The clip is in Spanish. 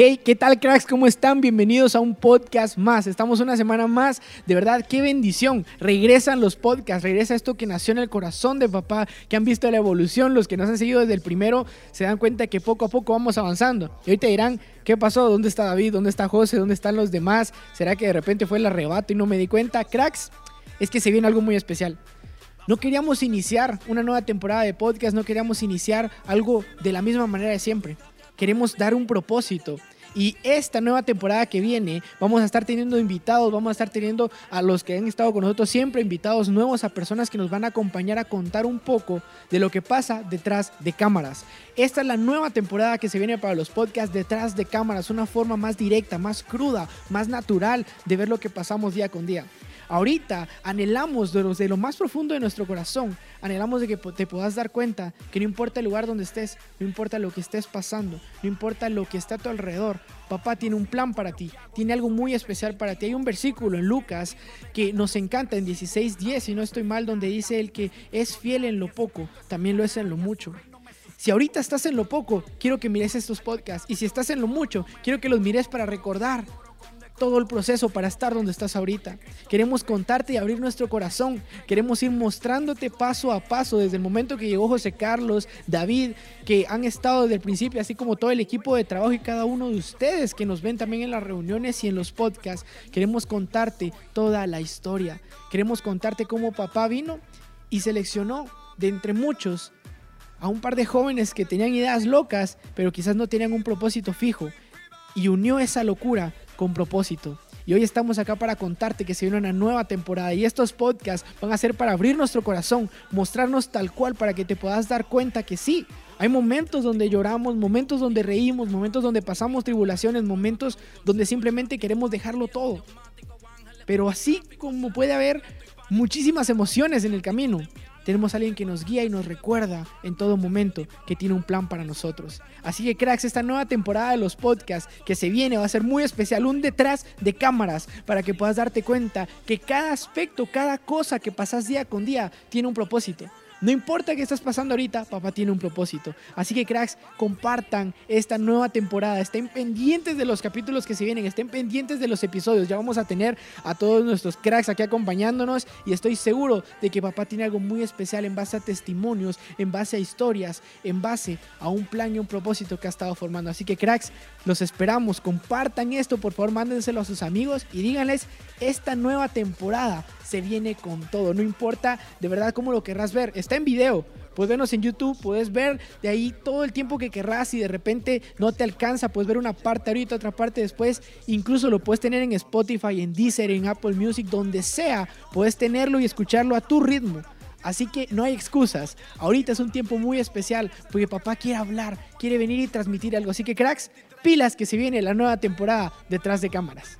Hey, ¿qué tal cracks? ¿Cómo están? Bienvenidos a un podcast más. Estamos una semana más. De verdad, qué bendición. Regresan los podcasts, regresa esto que nació en el corazón de papá, que han visto la evolución, los que nos han seguido desde el primero, se dan cuenta que poco a poco vamos avanzando. Y hoy te dirán, ¿qué pasó? ¿Dónde está David? ¿Dónde está José? ¿Dónde están los demás? ¿Será que de repente fue el arrebato y no me di cuenta? Cracks, es que se viene algo muy especial. No queríamos iniciar una nueva temporada de podcast, no queríamos iniciar algo de la misma manera de siempre queremos dar un propósito. Y esta nueva temporada que viene, vamos a estar teniendo invitados, vamos a estar teniendo a los que han estado con nosotros siempre, invitados nuevos, a personas que nos van a acompañar a contar un poco de lo que pasa detrás de cámaras. Esta es la nueva temporada que se viene para los podcasts detrás de cámaras, una forma más directa, más cruda, más natural de ver lo que pasamos día con día. Ahorita anhelamos de lo, más profundo de nuestro corazón, anhelamos de que te puedas dar cuenta que no importa el lugar donde estés, no importa lo que estés pasando, no importa lo que está a tu alrededor, papá tiene un plan para ti, tiene algo muy especial para ti. Hay un versículo en Lucas que nos encanta en 16:10, si no estoy mal, donde dice el que es fiel en lo poco, también lo es en lo mucho. Si ahorita estás en lo poco, quiero que mires estos podcasts. Y si estás en lo mucho, quiero que los mires para recordar todo el proceso para estar donde estás ahorita. Queremos contarte y abrir nuestro corazón. Queremos ir mostrándote paso a paso desde el momento que llegó José Carlos, David, que han estado desde el principio, así como todo el equipo de trabajo y cada uno de ustedes que nos ven también en las reuniones y en los podcasts. Queremos contarte toda la historia. Queremos contarte cómo papá vino y seleccionó de entre muchos a un par de jóvenes que tenían ideas locas, pero quizás no tenían un propósito fijo. Y unió esa locura con propósito. Y hoy estamos acá para contarte que se viene una nueva temporada y estos podcasts van a ser para abrir nuestro corazón, mostrarnos tal cual para que te puedas dar cuenta que sí, hay momentos donde lloramos, momentos donde reímos, momentos donde pasamos tribulaciones, momentos donde simplemente queremos dejarlo todo. Pero así como puede haber muchísimas emociones en el camino, tenemos a alguien que nos guía y nos recuerda en todo momento que tiene un plan para nosotros. Así que cracks, esta nueva temporada de los podcasts que se viene va a ser muy especial, un detrás de cámaras para que puedas darte cuenta que cada aspecto, cada cosa que pasas día con día tiene un propósito. No importa qué estás pasando ahorita, papá tiene un propósito. Así que cracks, compartan esta nueva temporada. Estén pendientes de los capítulos que se vienen, estén pendientes de los episodios. Ya vamos a tener a todos nuestros cracks aquí acompañándonos y estoy seguro de que papá tiene algo muy especial en base a testimonios, en base a historias, en base a un plan y un propósito que ha estado formando. Así que cracks, los esperamos. Compartan esto, por favor, mándenselo a sus amigos y díganles esta nueva temporada se viene con todo. No importa de verdad cómo lo querrás ver. Está en video. Puedes vernos en YouTube, puedes ver de ahí todo el tiempo que querrás y de repente no te alcanza, puedes ver una parte ahorita, otra parte después. Incluso lo puedes tener en Spotify, en Deezer, en Apple Music, donde sea. Puedes tenerlo y escucharlo a tu ritmo. Así que no hay excusas. Ahorita es un tiempo muy especial porque papá quiere hablar, quiere venir y transmitir algo. Así que cracks, pilas que se viene la nueva temporada detrás de cámaras.